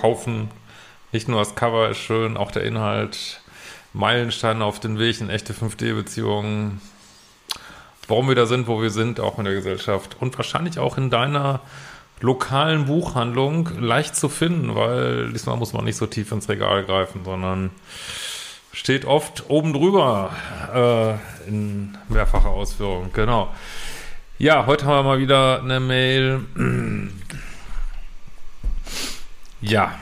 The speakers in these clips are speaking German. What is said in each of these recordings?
Kaufen. Nicht nur das Cover ist schön, auch der Inhalt. Meilensteine auf den Weg in echte 5D-Beziehungen. Warum wir da sind, wo wir sind, auch in der Gesellschaft. Und wahrscheinlich auch in deiner lokalen Buchhandlung leicht zu finden, weil diesmal muss man nicht so tief ins Regal greifen, sondern steht oft oben drüber äh, in mehrfacher Ausführung. Genau. Ja, heute haben wir mal wieder eine Mail. Ja.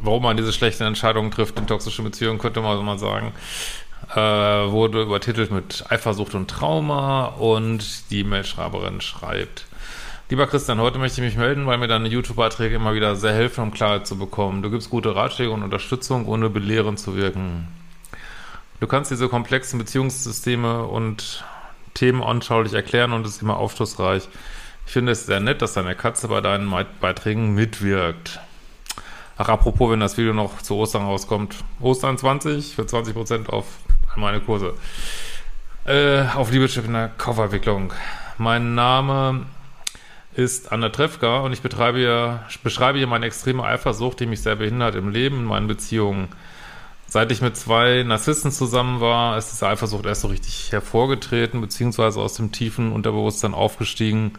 Warum man diese schlechten Entscheidungen trifft in toxischen Beziehungen, könnte man mal sagen. Äh, wurde übertitelt mit Eifersucht und Trauma und die Mailschreiberin schreibt. Lieber Christian, heute möchte ich mich melden, weil mir deine YouTube-Beiträge immer wieder sehr helfen, um Klarheit zu bekommen. Du gibst gute Ratschläge und Unterstützung, ohne belehrend zu wirken. Du kannst diese komplexen Beziehungssysteme und Themen anschaulich erklären und ist immer aufschlussreich. Ich finde es sehr nett, dass deine Katze bei deinen Beiträgen mitwirkt. Ach, apropos, wenn das Video noch zu Ostern rauskommt. Ostern 20 für 20% auf meine Kurse. Äh, auf Liebeschip in der Kaufentwicklung. Mein Name ist Anna Trefka und ich betreibe hier, beschreibe hier meine extreme Eifersucht, die mich sehr behindert im Leben, in meinen Beziehungen. Seit ich mit zwei Narzissten zusammen war, ist diese Eifersucht erst so richtig hervorgetreten, beziehungsweise aus dem tiefen Unterbewusstsein aufgestiegen,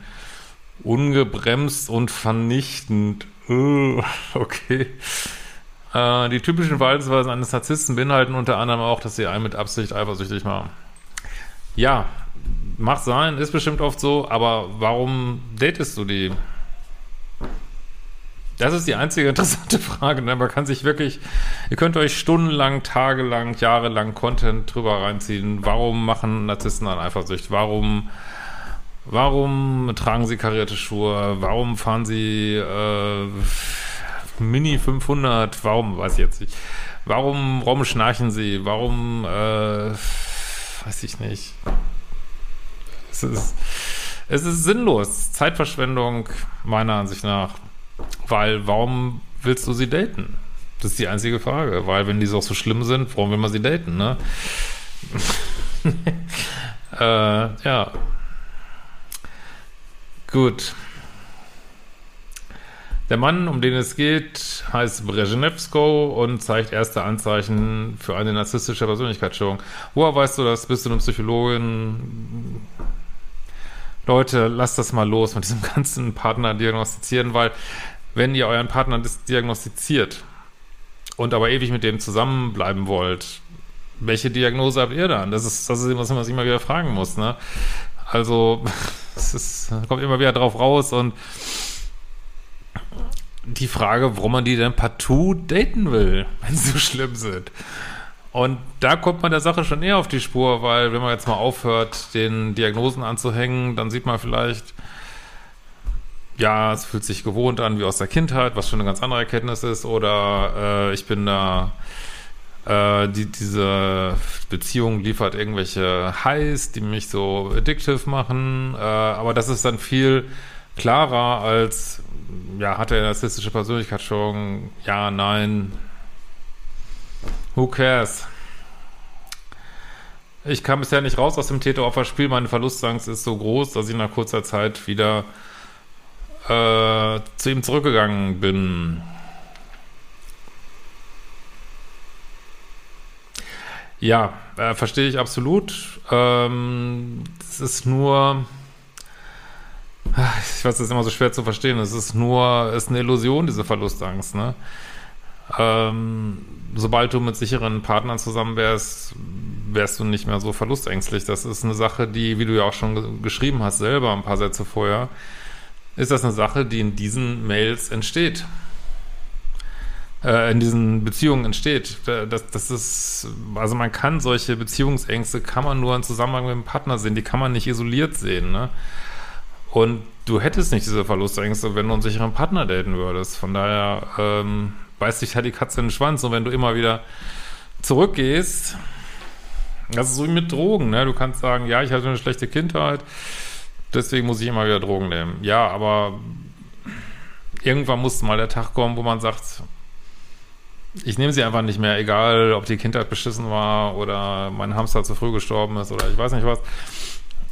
ungebremst und vernichtend. Uh, okay. Äh, die typischen Verhaltensweisen eines Narzissten beinhalten unter anderem auch, dass sie einen mit Absicht eifersüchtig machen. Ja, mag sein, ist bestimmt oft so, aber warum datest du die? Das ist die einzige interessante Frage. Ne? Man kann sich wirklich, ihr könnt euch stundenlang, tagelang, jahrelang Content drüber reinziehen. Warum machen Narzissten dann Eifersucht? Warum, warum tragen sie karierte Schuhe? Warum fahren sie äh, Mini 500? Warum, weiß ich jetzt nicht. Warum, schnarchen sie? Warum, äh, weiß ich nicht. Es ist, es ist sinnlos. Zeitverschwendung, meiner Ansicht nach. Weil, warum willst du sie daten? Das ist die einzige Frage. Weil, wenn die so, so schlimm sind, warum will man sie daten, ne? äh, ja. Gut. Der Mann, um den es geht, heißt Brezhnevsko und zeigt erste Anzeichen für eine narzisstische Persönlichkeitsstörung. Woher weißt du das? Bist du eine Psychologin? Leute, lasst das mal los mit diesem ganzen Partner diagnostizieren, weil wenn ihr euren Partner diagnostiziert und aber ewig mit dem zusammenbleiben wollt, welche Diagnose habt ihr dann? Das ist, das ist was man sich immer wieder fragen muss, ne? Also, es ist, kommt immer wieder drauf raus und die Frage, warum man die denn partout daten will, wenn sie so schlimm sind. Und da kommt man der Sache schon eher auf die Spur, weil wenn man jetzt mal aufhört, den Diagnosen anzuhängen, dann sieht man vielleicht, ja, es fühlt sich gewohnt an wie aus der Kindheit, was schon eine ganz andere Erkenntnis ist, oder äh, ich bin da, äh, die, diese Beziehung liefert irgendwelche Highs, die mich so addictive machen, äh, aber das ist dann viel klarer als, ja, hat er eine narzisstische Persönlichkeitsstörung? Ja, nein, Who cares? Ich kam bisher nicht raus aus dem Täter-Opfer-Spiel. Meine Verlustangst ist so groß, dass ich nach kurzer Zeit wieder äh, zu ihm zurückgegangen bin. Ja, äh, verstehe ich absolut. Ähm, es ist nur, ich weiß, das ist immer so schwer zu verstehen. Es ist nur, es ist eine Illusion, diese Verlustangst, ne? Ähm, sobald du mit sicheren Partnern zusammen wärst, wärst du nicht mehr so verlustängstlich. Das ist eine Sache, die, wie du ja auch schon geschrieben hast, selber ein paar Sätze vorher, ist das eine Sache, die in diesen Mails entsteht. Äh, in diesen Beziehungen entsteht. Das, das ist, also man kann solche Beziehungsängste, kann man nur in Zusammenhang mit dem Partner sehen, die kann man nicht isoliert sehen, ne? Und du hättest nicht diese Verlustängste, wenn du einen sicheren Partner daten würdest. Von daher, ähm, beißt dich halt die Katze in den Schwanz und wenn du immer wieder zurückgehst, das ist so wie mit Drogen, ne? Du kannst sagen, ja, ich hatte eine schlechte Kindheit, deswegen muss ich immer wieder Drogen nehmen. Ja, aber irgendwann muss mal der Tag kommen, wo man sagt, ich nehme sie einfach nicht mehr, egal ob die Kindheit beschissen war oder mein Hamster zu früh gestorben ist oder ich weiß nicht was.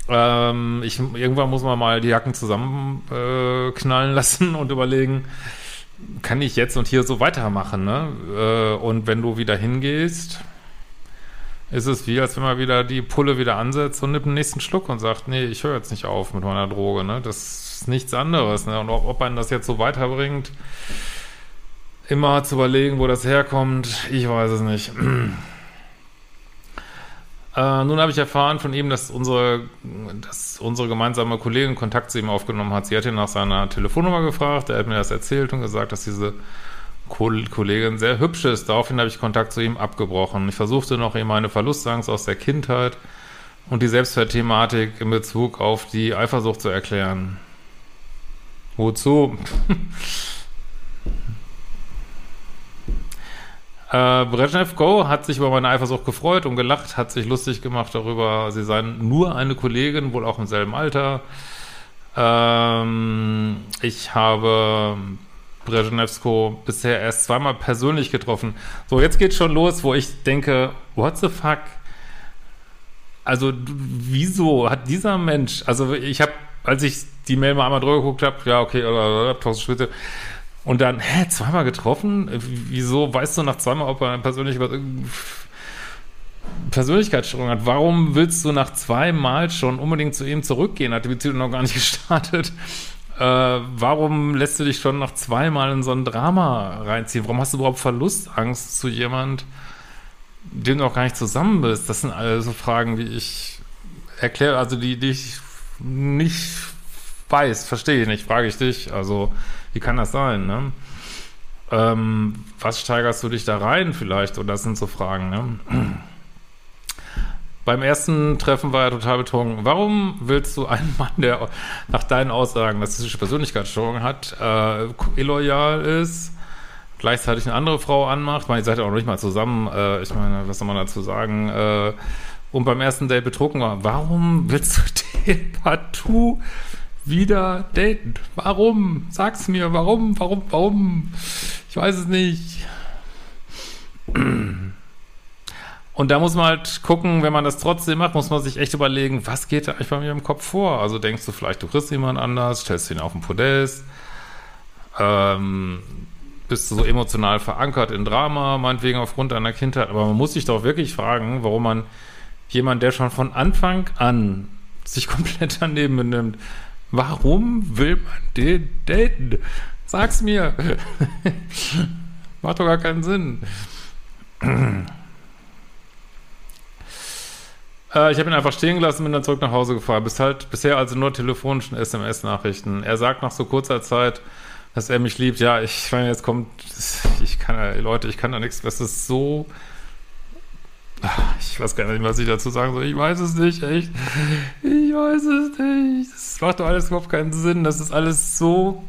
Ähm, ich, irgendwann muss man mal die Jacken zusammenknallen äh, lassen und überlegen, kann ich jetzt und hier so weitermachen, ne? Äh, und wenn du wieder hingehst, ist es wie, als wenn man wieder die Pulle wieder ansetzt und nimmt den nächsten Schluck und sagt, nee, ich höre jetzt nicht auf mit meiner Droge, ne? Das ist nichts anderes, ne? Und ob, ob man das jetzt so weiterbringt, immer zu überlegen, wo das herkommt, ich weiß es nicht. Äh, nun habe ich erfahren von ihm, dass unsere, dass unsere gemeinsame Kollegin Kontakt zu ihm aufgenommen hat. Sie hat ihn nach seiner Telefonnummer gefragt. Er hat mir das erzählt und gesagt, dass diese Kollegin sehr hübsch ist. Daraufhin habe ich Kontakt zu ihm abgebrochen. Ich versuchte noch ihm meine Verlustangst aus der Kindheit und die Selbstwertthematik in Bezug auf die Eifersucht zu erklären. Wozu? Äh, Brezhnev Go hat sich über meine Eifersucht gefreut und gelacht, hat sich lustig gemacht darüber, sie seien nur eine Kollegin, wohl auch im selben Alter. Ähm, ich habe Brezhnevsko bisher erst zweimal persönlich getroffen. So, jetzt geht's schon los, wo ich denke, what the fuck? Also, wieso hat dieser Mensch, also ich habe, als ich die Mail mal einmal drüber geguckt habe, ja, okay, oder, oder, Spitze, und dann, hä, zweimal getroffen? Wieso weißt du nach zweimal, ob er eine persönliche Persönlichkeitsstörung hat? Warum willst du nach zweimal schon unbedingt zu ihm zurückgehen? Hat die Beziehung noch gar nicht gestartet? Äh, warum lässt du dich schon nach zweimal in so ein Drama reinziehen? Warum hast du überhaupt Verlustangst zu jemand, dem du noch gar nicht zusammen bist? Das sind alle so Fragen, die ich erkläre, also die, die ich nicht weiß, verstehe ich nicht, frage ich dich. Also, wie kann das sein, ne? Ähm, was steigerst du dich da rein vielleicht? Und das sind so Fragen, ne? Beim ersten Treffen war er total betrunken. Warum willst du einen Mann, der nach deinen Aussagen narzisstische Persönlichkeitsstörung hat, äh, illoyal ist, gleichzeitig eine andere Frau anmacht? Ich meine, ihr seid ja auch noch nicht mal zusammen. Äh, ich meine, was soll man dazu sagen? Äh, und beim ersten Date betrunken war. Warum willst du den partout wieder daten. Warum? Sag's mir, warum, warum, warum? Ich weiß es nicht. Und da muss man halt gucken, wenn man das trotzdem macht, muss man sich echt überlegen, was geht da eigentlich bei mir im Kopf vor? Also denkst du vielleicht, du kriegst jemand anders, stellst ihn auf den Podest, ähm, bist du so emotional verankert in Drama, meinetwegen aufgrund deiner Kindheit, aber man muss sich doch wirklich fragen, warum man jemand, der schon von Anfang an sich komplett daneben benimmt, Warum will man den daten? Sag's mir. Macht doch gar keinen Sinn. äh, ich habe ihn einfach stehen gelassen, bin dann zurück nach Hause gefahren. Bis halt, bisher also nur telefonischen SMS-Nachrichten. Er sagt nach so kurzer Zeit, dass er mich liebt. Ja, ich meine, jetzt kommt, ich kann, Leute, ich kann da nichts, das ist so ich weiß gar nicht, was ich dazu sagen soll. Ich weiß es nicht, echt. Ich weiß es nicht. Das macht doch alles überhaupt keinen Sinn. Das ist alles so.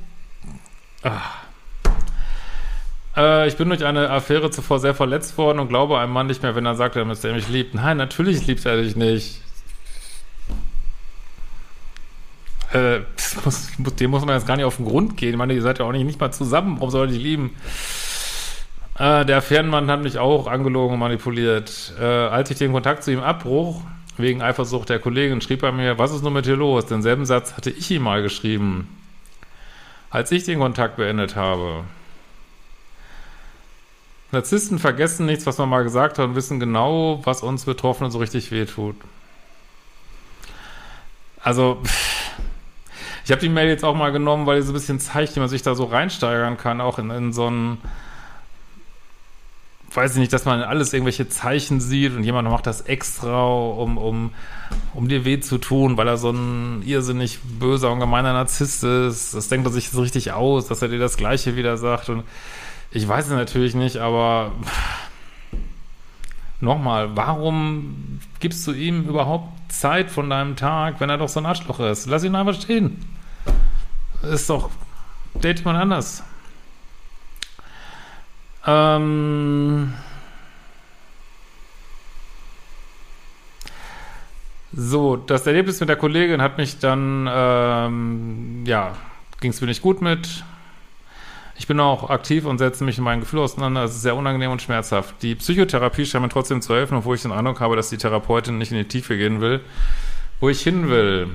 Äh, ich bin durch eine Affäre zuvor sehr verletzt worden und glaube einem Mann nicht mehr, wenn er sagt, dass er mich liebt. Nein, natürlich liebt er dich nicht. Äh, muss, dem muss man jetzt gar nicht auf den Grund gehen. Ich meine, ihr seid ja auch nicht, nicht mal zusammen. Warum soll er dich lieben? Äh, der Fernmann hat mich auch angelogen und manipuliert. Äh, als ich den Kontakt zu ihm abbruch, wegen Eifersucht der Kollegin, schrieb er mir, was ist nur mit dir los? Denselben Satz hatte ich ihm mal geschrieben, als ich den Kontakt beendet habe. Narzissten vergessen nichts, was man mal gesagt hat und wissen genau, was uns Betroffenen so richtig wehtut. Also, ich habe die Mail jetzt auch mal genommen, weil die so ein bisschen zeigt, wie man sich da so reinsteigern kann, auch in, in so einen weiß ich nicht, dass man alles irgendwelche Zeichen sieht und jemand macht das extra, um, um, um dir weh zu tun, weil er so ein irrsinnig böser und gemeiner Narzisst ist. Das denkt er sich so richtig aus, dass er dir das Gleiche wieder sagt. Und ich weiß es natürlich nicht, aber nochmal, warum gibst du ihm überhaupt Zeit von deinem Tag, wenn er doch so ein Arschloch ist? Lass ihn einfach stehen. Ist doch, date jemand anders. Ähm so, das Erlebnis mit der Kollegin hat mich dann, ähm, ja, ging es mir nicht gut mit. Ich bin auch aktiv und setze mich in meinen Gefühlen auseinander. Es ist sehr unangenehm und schmerzhaft. Die Psychotherapie scheint mir trotzdem zu helfen, obwohl ich den Eindruck habe, dass die Therapeutin nicht in die Tiefe gehen will. wo ich hin will.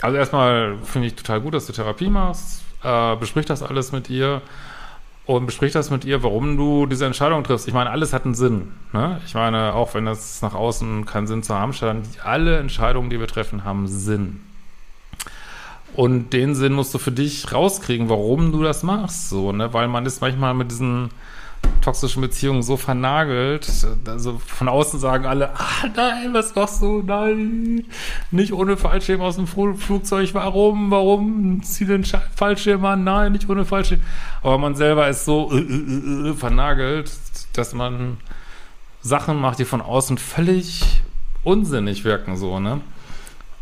Also erstmal finde ich total gut, dass du Therapie machst. Äh, besprich das alles mit ihr und besprich das mit ihr, warum du diese Entscheidung triffst. Ich meine, alles hat einen Sinn. Ne? Ich meine, auch wenn das nach außen keinen Sinn zu haben scheint, alle Entscheidungen, die wir treffen, haben Sinn. Und den Sinn musst du für dich rauskriegen, warum du das machst, so, ne? Weil man ist manchmal mit diesen toxischen Beziehungen so vernagelt. Also von außen sagen alle, ah nein, was machst du? Nein, nicht ohne Fallschirm aus dem Flugzeug. Warum? Warum? Zieh den Fallschirm an. Nein, nicht ohne Fallschirm. Aber man selber ist so äh, äh, äh, vernagelt, dass man Sachen macht, die von außen völlig unsinnig wirken, so, ne?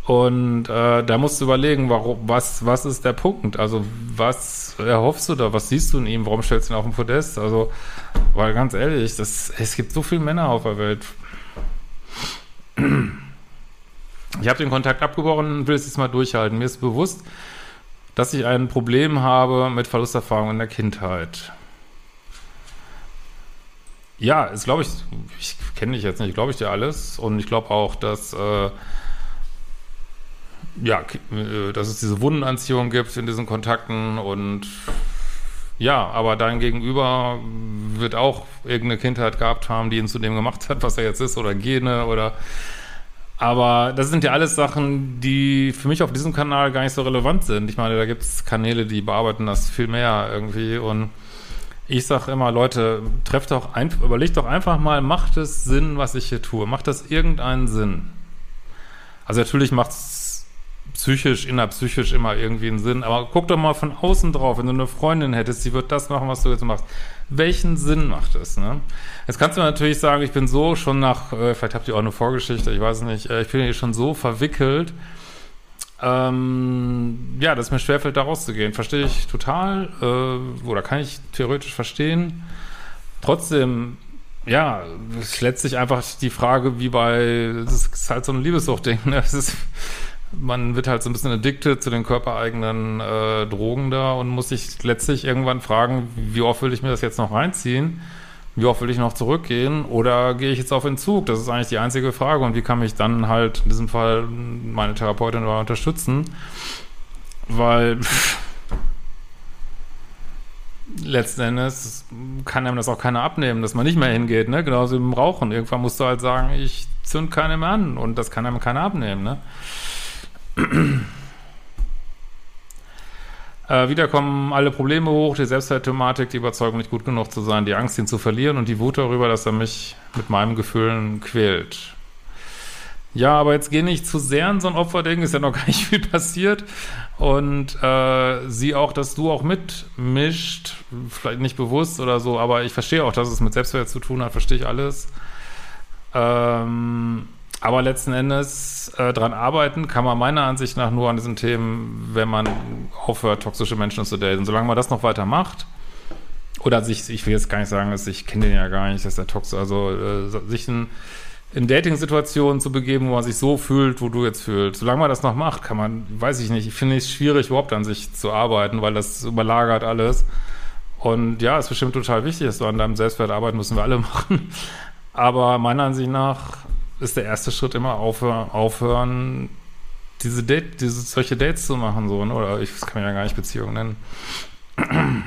Und äh, da musst du überlegen, warum, was, was ist der Punkt? Also, was erhoffst du da? Was siehst du in ihm? Warum stellst du ihn auf den Podest? Also, weil ganz ehrlich, das, es gibt so viele Männer auf der Welt. Ich habe den Kontakt abgebrochen und will es jetzt mal durchhalten. Mir ist bewusst, dass ich ein Problem habe mit Verlusterfahrung in der Kindheit. Ja, ist glaube ich, ich kenne dich jetzt nicht, glaube ich dir alles. Und ich glaube auch, dass äh, ja, äh, dass es diese Wundenanziehung gibt in diesen Kontakten und ja, aber dein Gegenüber wird auch irgendeine Kindheit gehabt haben, die ihn zu dem gemacht hat, was er jetzt ist, oder Gene oder aber das sind ja alles Sachen, die für mich auf diesem Kanal gar nicht so relevant sind. Ich meine, da gibt es Kanäle, die bearbeiten das viel mehr irgendwie. Und ich sage immer, Leute, trefft doch ein, überlegt doch einfach mal, macht es Sinn, was ich hier tue? Macht das irgendeinen Sinn? Also natürlich macht es psychisch, innerpsychisch immer irgendwie einen Sinn. Aber guck doch mal von außen drauf, wenn du eine Freundin hättest, die wird das machen, was du jetzt machst. Welchen Sinn macht es, ne? Jetzt kannst du natürlich sagen, ich bin so schon nach, äh, vielleicht habt ihr auch eine Vorgeschichte, ich weiß nicht, äh, ich bin hier schon so verwickelt, ähm, ja, dass mir schwerfällt, da rauszugehen. Verstehe ich total, äh, oder kann ich theoretisch verstehen. Trotzdem, ja, es letztlich einfach die Frage, wie bei, das ist halt so ein Liebessuchtding, ne? Das ist, man wird halt so ein bisschen addicted zu den körpereigenen äh, Drogen da und muss sich letztlich irgendwann fragen, wie oft will ich mir das jetzt noch reinziehen? Wie oft will ich noch zurückgehen? Oder gehe ich jetzt auf Entzug? Das ist eigentlich die einzige Frage. Und wie kann mich dann halt in diesem Fall meine Therapeutin dabei unterstützen? Weil letzten Endes kann einem das auch keiner abnehmen, dass man nicht mehr hingeht, ne? Genauso wie im Rauchen. Irgendwann musst du halt sagen, ich zünd keine mehr an und das kann einem keiner abnehmen, ne? Äh, wieder kommen alle Probleme hoch, die Selbstwertthematik, die Überzeugung, nicht gut genug zu sein, die Angst, ihn zu verlieren und die Wut darüber, dass er mich mit meinen Gefühlen quält. Ja, aber jetzt geh nicht zu sehr in so ein Opferding, ist ja noch gar nicht viel passiert. Und äh, sieh auch, dass du auch mitmischt, vielleicht nicht bewusst oder so, aber ich verstehe auch, dass es mit Selbstwert zu tun hat, verstehe ich alles. Ähm, aber letzten Endes äh, dran arbeiten kann man meiner Ansicht nach nur an diesen Themen, wenn man aufhört, toxische Menschen zu daten. Solange man das noch weiter macht, oder sich, ich will jetzt gar nicht sagen, dass ich kenne den ja gar nicht, dass der toxisch, also äh, sich in, in Dating-Situationen zu begeben, wo man sich so fühlt, wo du jetzt fühlst. Solange man das noch macht, kann man, weiß ich nicht, ich finde es schwierig, überhaupt an sich zu arbeiten, weil das überlagert alles. Und ja, ist bestimmt total wichtig, dass du an deinem Selbstwert arbeiten, müssen wir alle machen. Aber meiner Ansicht nach ist der erste Schritt immer aufhören, aufhören diese Date, diese solche Dates zu machen, so, ne? oder ich kann ja gar nicht Beziehung nennen.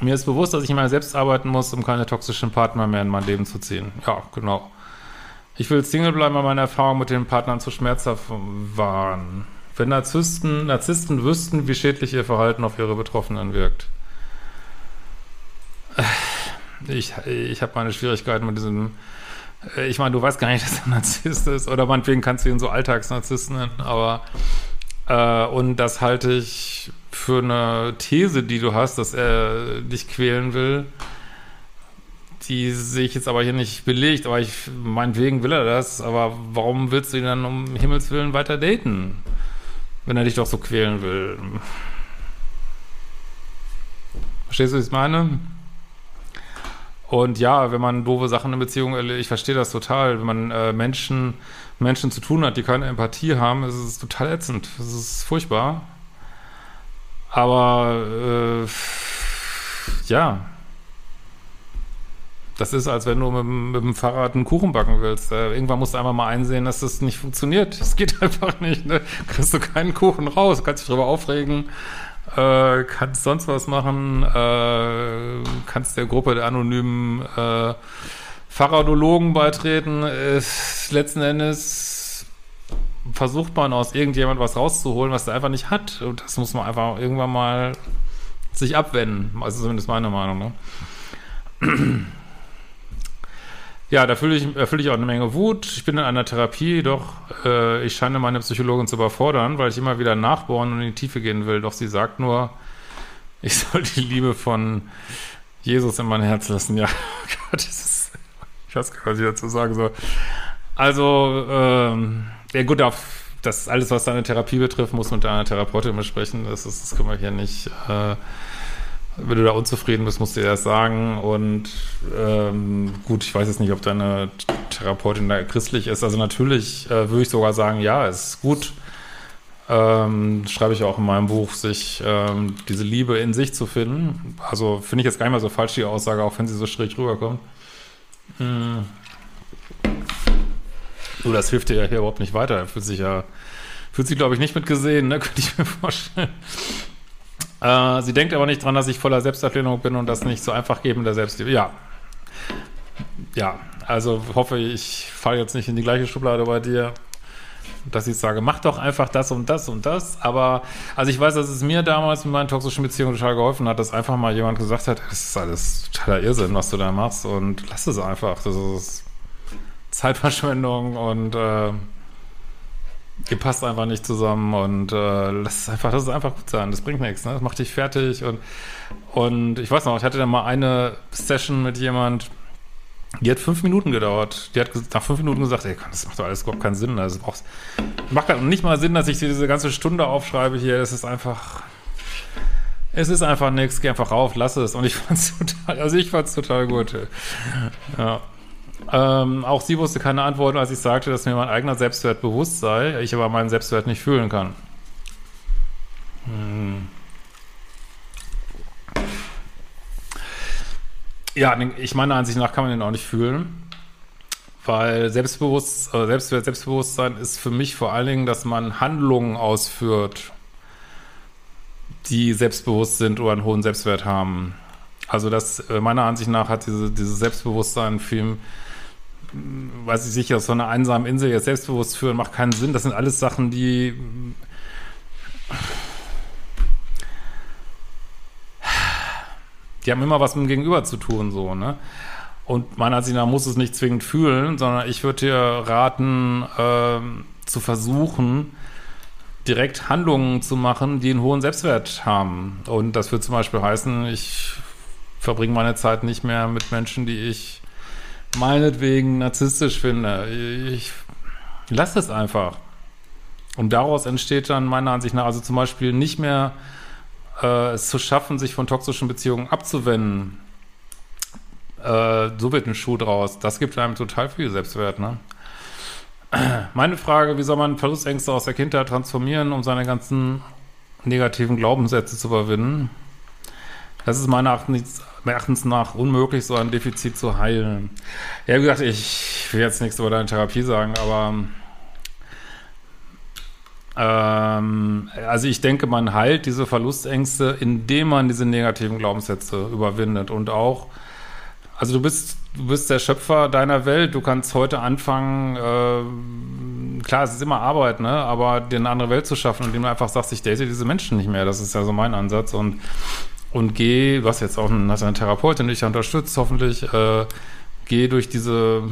Mir ist bewusst, dass ich immer selbst arbeiten muss, um keine toxischen Partner mehr in mein Leben zu ziehen. Ja, genau. Ich will Single bleiben, weil meine Erfahrungen mit den Partnern zu schmerzhaft waren. Wenn Narzissten, Narzissten wüssten, wie schädlich ihr Verhalten auf ihre Betroffenen wirkt. Ich, ich habe meine Schwierigkeiten mit diesem ich meine, du weißt gar nicht, dass er Narzisst ist, oder meinetwegen kannst du ihn so Alltagsnarzisst nennen, aber äh, und das halte ich für eine These, die du hast, dass er dich quälen will. Die sehe ich jetzt aber hier nicht belegt, aber ich, meinetwegen will er das, aber warum willst du ihn dann um Himmels Willen weiter daten? Wenn er dich doch so quälen will. Verstehst du, was ich meine? Und ja, wenn man doofe Sachen in Beziehungen erlebt, ich verstehe das total, wenn man äh, Menschen, Menschen zu tun hat, die keine Empathie haben, ist es total ätzend. Es ist furchtbar. Aber äh, ja, Das ist, als wenn du mit, mit dem Fahrrad einen Kuchen backen willst. Äh, irgendwann musst du einfach mal einsehen, dass das nicht funktioniert. Es geht einfach nicht. Ne? Kriegst du keinen Kuchen raus, kannst dich drüber aufregen, äh, kannst sonst was machen, äh, kannst der Gruppe der anonymen äh, Fahrradologen beitreten. Ist letzten Endes versucht man aus irgendjemand was rauszuholen, was er einfach nicht hat. Und das muss man einfach irgendwann mal sich abwenden. Also zumindest meine Meinung. Ne? Ja, da fühle ich, fühl ich auch eine Menge Wut. Ich bin in einer Therapie, doch äh, ich scheine meine Psychologin zu überfordern, weil ich immer wieder nachbohren und in die Tiefe gehen will. Doch sie sagt nur, ich soll die Liebe von Jesus in mein Herz lassen. Ja, Gott, das ist, ich weiß gar nicht, was ich dazu sagen soll. Also, ähm, ja gut, das alles, was deine Therapie betrifft, muss mit deiner Therapeutin besprechen. Das, ist, das können wir hier nicht... Äh, wenn du da unzufrieden bist, musst du dir das sagen. Und ähm, gut, ich weiß jetzt nicht, ob deine Therapeutin da christlich ist. Also natürlich äh, würde ich sogar sagen, ja, es ist gut. Ähm, schreibe ich auch in meinem Buch, sich ähm, diese Liebe in sich zu finden. Also finde ich jetzt gar nicht mehr so falsch, die Aussage, auch wenn sie so schräg rüberkommt. Hm. Du, das hilft dir ja hier überhaupt nicht weiter. Er fühlt sich ja, fühlt sich, glaube ich, nicht mitgesehen, ne? Könnte ich mir vorstellen. Äh, sie denkt aber nicht dran, dass ich voller Selbstablehnung bin und das nicht so einfach geben der Selbstliebe. Ja. Ja, also hoffe ich falle jetzt nicht in die gleiche Schublade bei dir, dass ich sage, mach doch einfach das und das und das. Aber, also ich weiß, dass es mir damals mit meinen toxischen Beziehungen total geholfen hat, dass einfach mal jemand gesagt hat, das ist alles totaler Irrsinn, was du da machst und lass es einfach. Das ist Zeitverschwendung und äh, passt einfach nicht zusammen und äh, lass es einfach, das ist einfach gut sein, das bringt nichts, ne? Das macht dich fertig und und ich weiß noch, ich hatte dann mal eine Session mit jemand, die hat fünf Minuten gedauert. Die hat nach fünf Minuten gesagt, ey, das macht doch alles überhaupt keinen Sinn. Also brauchst, macht halt nicht mal Sinn, dass ich diese ganze Stunde aufschreibe hier. Es ist einfach, es ist einfach nichts. Geh einfach rauf, lass es. Und ich fand's total, also ich fand's total gut. Ja. Ähm, auch sie wusste keine Antwort, als ich sagte, dass mir mein eigener Selbstwert bewusst sei, ich aber meinen Selbstwert nicht fühlen kann. Hm. Ja, ich meiner Ansicht nach kann man den auch nicht fühlen, weil Selbstbewusst, äh, Selbstwert, Selbstbewusstsein ist für mich vor allen Dingen, dass man Handlungen ausführt, die selbstbewusst sind oder einen hohen Selbstwert haben. Also das, äh, meiner Ansicht nach, hat diese, dieses Selbstbewusstsein viel weiß ich sicher, so einer einsamen Insel jetzt selbstbewusst führen, macht keinen Sinn. Das sind alles Sachen, die die haben immer was mit dem Gegenüber zu tun, so, ne? Und meiner Ansicht nach muss es nicht zwingend fühlen, sondern ich würde dir raten, äh, zu versuchen, direkt Handlungen zu machen, die einen hohen Selbstwert haben. Und das würde zum Beispiel heißen, ich verbringe meine Zeit nicht mehr mit Menschen, die ich meinetwegen narzisstisch finde. Ich lasse es einfach. Und daraus entsteht dann meiner Ansicht nach, also zum Beispiel nicht mehr äh, es zu schaffen, sich von toxischen Beziehungen abzuwenden. Äh, so wird ein Schuh draus. Das gibt einem total viel Selbstwert, ne? Meine Frage, wie soll man Verlustängste aus der Kindheit transformieren, um seine ganzen negativen Glaubenssätze zu überwinden? Das ist meiner Erachtens Erachtens nach unmöglich, so ein Defizit zu heilen. Ja, wie gesagt, ich will jetzt nichts über deine Therapie sagen, aber ähm, also ich denke, man heilt diese Verlustängste, indem man diese negativen Glaubenssätze überwindet und auch, also du bist, du bist der Schöpfer deiner Welt, du kannst heute anfangen, äh, klar, es ist immer Arbeit, ne, aber dir eine andere Welt zu schaffen, indem du einfach sagst, ich date diese Menschen nicht mehr, das ist ja so mein Ansatz und und geh, was jetzt auch ein, hast eine Therapeutin, die dich unterstützt, hoffentlich, äh, geh durch diese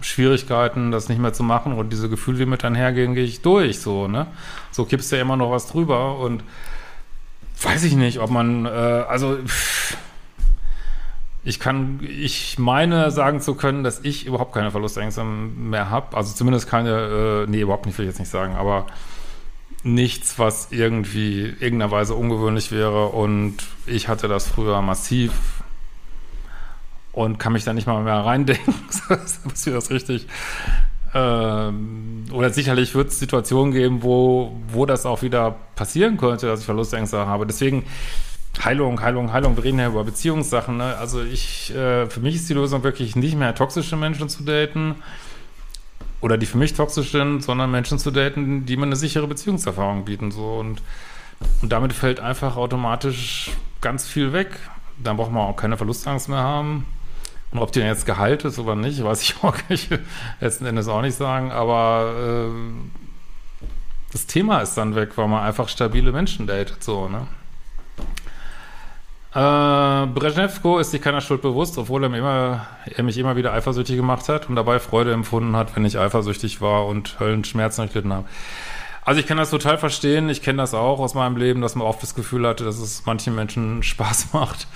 Schwierigkeiten, das nicht mehr zu machen und diese Gefühle, die mit einhergehen, gehe ich durch, so, ne? So kippst du ja immer noch was drüber und weiß ich nicht, ob man, äh, also, ich kann, ich meine sagen zu können, dass ich überhaupt keine Verlustängste mehr habe. Also zumindest keine, äh, nee, überhaupt nicht, will ich jetzt nicht sagen, aber nichts, was irgendwie irgendeiner Weise ungewöhnlich wäre. Und ich hatte das früher massiv und kann mich da nicht mal mehr reindenken. ist das richtig? Ähm, oder sicherlich wird es Situationen geben, wo, wo das auch wieder passieren könnte, dass ich Verlustängste habe. Deswegen Heilung, Heilung, Heilung. Wir reden ja über Beziehungssachen. Ne? Also ich, äh, für mich ist die Lösung wirklich nicht mehr toxische Menschen zu daten oder die für mich toxisch sind, sondern Menschen zu daten, die mir eine sichere Beziehungserfahrung bieten. So und, und damit fällt einfach automatisch ganz viel weg. Dann braucht man auch keine Verlustangst mehr haben. Und ob die jetzt Gehalt ist oder nicht, weiß ich auch nicht. Letzten Endes auch nicht sagen. Aber äh, das Thema ist dann weg, weil man einfach stabile Menschen datet. So, ne? Äh, Brezhnevko ist sich keiner Schuld bewusst, obwohl er, immer, er mich immer wieder eifersüchtig gemacht hat und dabei Freude empfunden hat, wenn ich eifersüchtig war und Höllenschmerzen durchlitten habe. Also ich kann das total verstehen. Ich kenne das auch aus meinem Leben, dass man oft das Gefühl hatte, dass es manchen Menschen Spaß macht,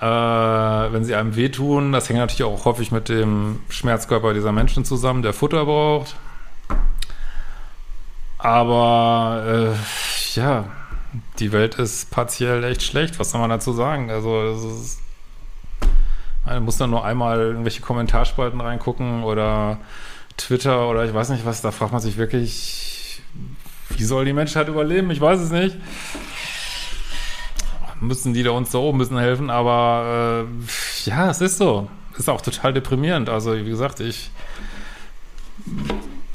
äh, wenn sie einem wehtun. Das hängt natürlich auch häufig mit dem Schmerzkörper dieser Menschen zusammen, der Futter braucht. Aber äh, ja, die Welt ist partiell echt schlecht. Was soll man dazu sagen? Also, ist, man muss dann nur einmal irgendwelche Kommentarspalten reingucken oder Twitter oder ich weiß nicht was. Da fragt man sich wirklich, wie soll die Menschheit überleben? Ich weiß es nicht. Müssen die da uns da oben müssen helfen, aber äh, ja, es ist so. Ist auch total deprimierend. Also, wie gesagt, ich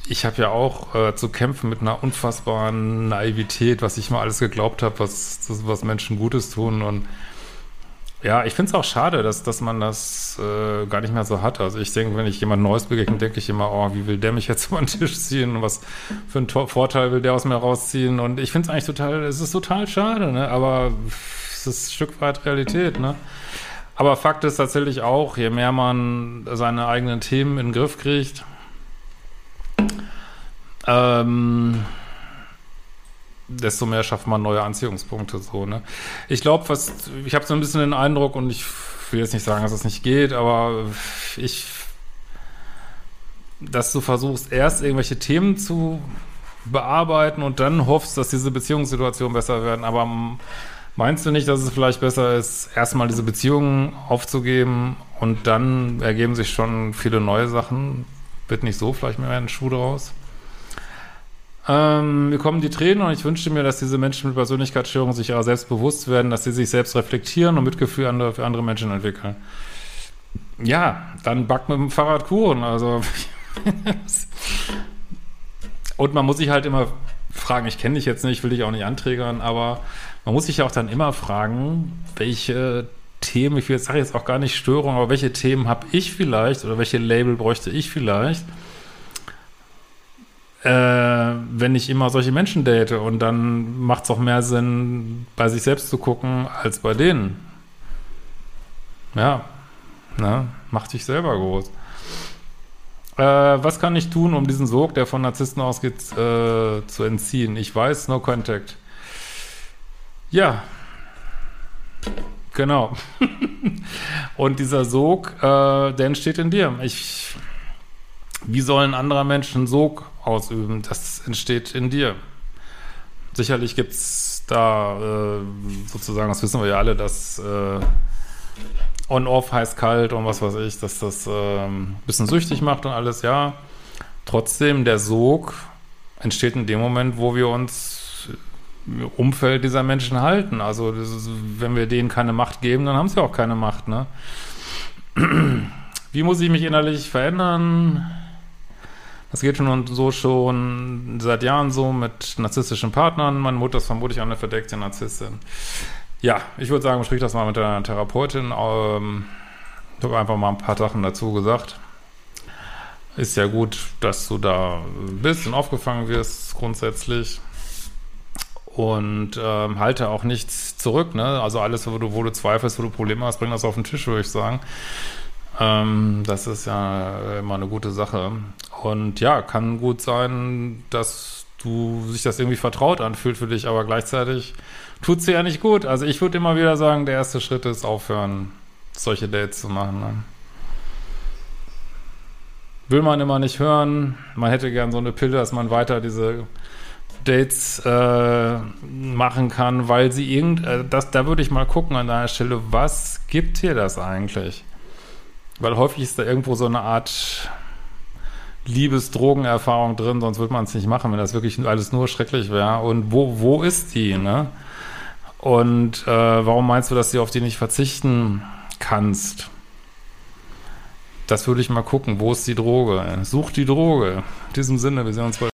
ich habe ja auch äh, zu kämpfen mit einer unfassbaren Naivität, was ich mal alles geglaubt habe, was, was Menschen Gutes tun. Und ja, ich finde es auch schade, dass, dass man das äh, gar nicht mehr so hat. Also ich denke, wenn ich jemand Neues begegne, denke ich immer, oh, wie will der mich jetzt über den Tisch ziehen und was für einen Tor Vorteil will der aus mir rausziehen. Und ich finde es eigentlich total, es ist total schade, ne? aber es ist ein Stück weit Realität. Ne? Aber Fakt ist tatsächlich auch, je mehr man seine eigenen Themen in den Griff kriegt, ähm, desto mehr schafft man neue Anziehungspunkte so, ne? Ich glaube, was ich habe so ein bisschen den Eindruck und ich will jetzt nicht sagen, dass es das nicht geht, aber ich dass du versuchst erst irgendwelche Themen zu bearbeiten und dann hoffst, dass diese Beziehungssituationen besser werden, aber meinst du nicht, dass es vielleicht besser ist, erstmal diese Beziehungen aufzugeben und dann ergeben sich schon viele neue Sachen? Wird nicht so vielleicht mehr ein Schuh draus? Ähm, mir kommen die Tränen und ich wünschte mir, dass diese Menschen mit Persönlichkeitsstörungen sich auch selbst bewusst werden, dass sie sich selbst reflektieren und Mitgefühl für andere Menschen entwickeln. Ja, dann backt mit dem Fahrrad Kuchen. Also und man muss sich halt immer fragen, ich kenne dich jetzt nicht, will dich auch nicht anträgern, aber man muss sich auch dann immer fragen, welche Themen, ich sage jetzt auch gar nicht Störung, aber welche Themen habe ich vielleicht oder welche Label bräuchte ich vielleicht? äh, wenn ich immer solche Menschen date. Und dann macht es auch mehr Sinn, bei sich selbst zu gucken, als bei denen. Ja, ne? macht dich selber groß. Äh, was kann ich tun, um diesen Sog, der von Narzissten ausgeht, äh, zu entziehen? Ich weiß, no contact. Ja, genau. Und dieser Sog, äh, der entsteht in dir. Ich, wie sollen andere Menschen Sog ausüben. Das entsteht in dir. Sicherlich gibt es da äh, sozusagen, das wissen wir ja alle, dass äh, On-Off heißt kalt und was weiß ich, dass das äh, ein bisschen süchtig macht und alles, ja. Trotzdem, der Sog entsteht in dem Moment, wo wir uns Umfeld dieser Menschen halten. Also ist, wenn wir denen keine Macht geben, dann haben sie auch keine Macht. Ne? Wie muss ich mich innerlich verändern? Das geht schon und so schon seit Jahren so mit narzisstischen Partnern. Meine Mutter ist vermutlich eine verdeckte Narzisstin. Ja, ich würde sagen, sprich das mal mit der Therapeutin. Ähm, ich habe einfach mal ein paar Sachen dazu gesagt. Ist ja gut, dass du da bist und aufgefangen wirst, grundsätzlich. Und ähm, halte auch nichts zurück, ne? Also alles, wo du, wo du zweifelst, wo du Probleme hast, bring das auf den Tisch, würde ich sagen. Ähm, das ist ja immer eine gute Sache. Und ja, kann gut sein, dass du sich das irgendwie vertraut anfühlt für dich, aber gleichzeitig tut sie ja nicht gut. Also ich würde immer wieder sagen, der erste Schritt ist aufhören, solche Dates zu machen. Ne? Will man immer nicht hören. Man hätte gern so eine Pille, dass man weiter diese Dates äh, machen kann, weil sie irgend, äh, das, da würde ich mal gucken an deiner Stelle, was gibt dir das eigentlich? Weil häufig ist da irgendwo so eine Art Liebes-Drogenerfahrung drin, sonst würde man es nicht machen, wenn das wirklich alles nur schrecklich wäre. Und wo, wo ist die, ne? Und äh, warum meinst du, dass du auf die nicht verzichten kannst? Das würde ich mal gucken. Wo ist die Droge? Such die Droge. In diesem Sinne, wir sehen uns bald.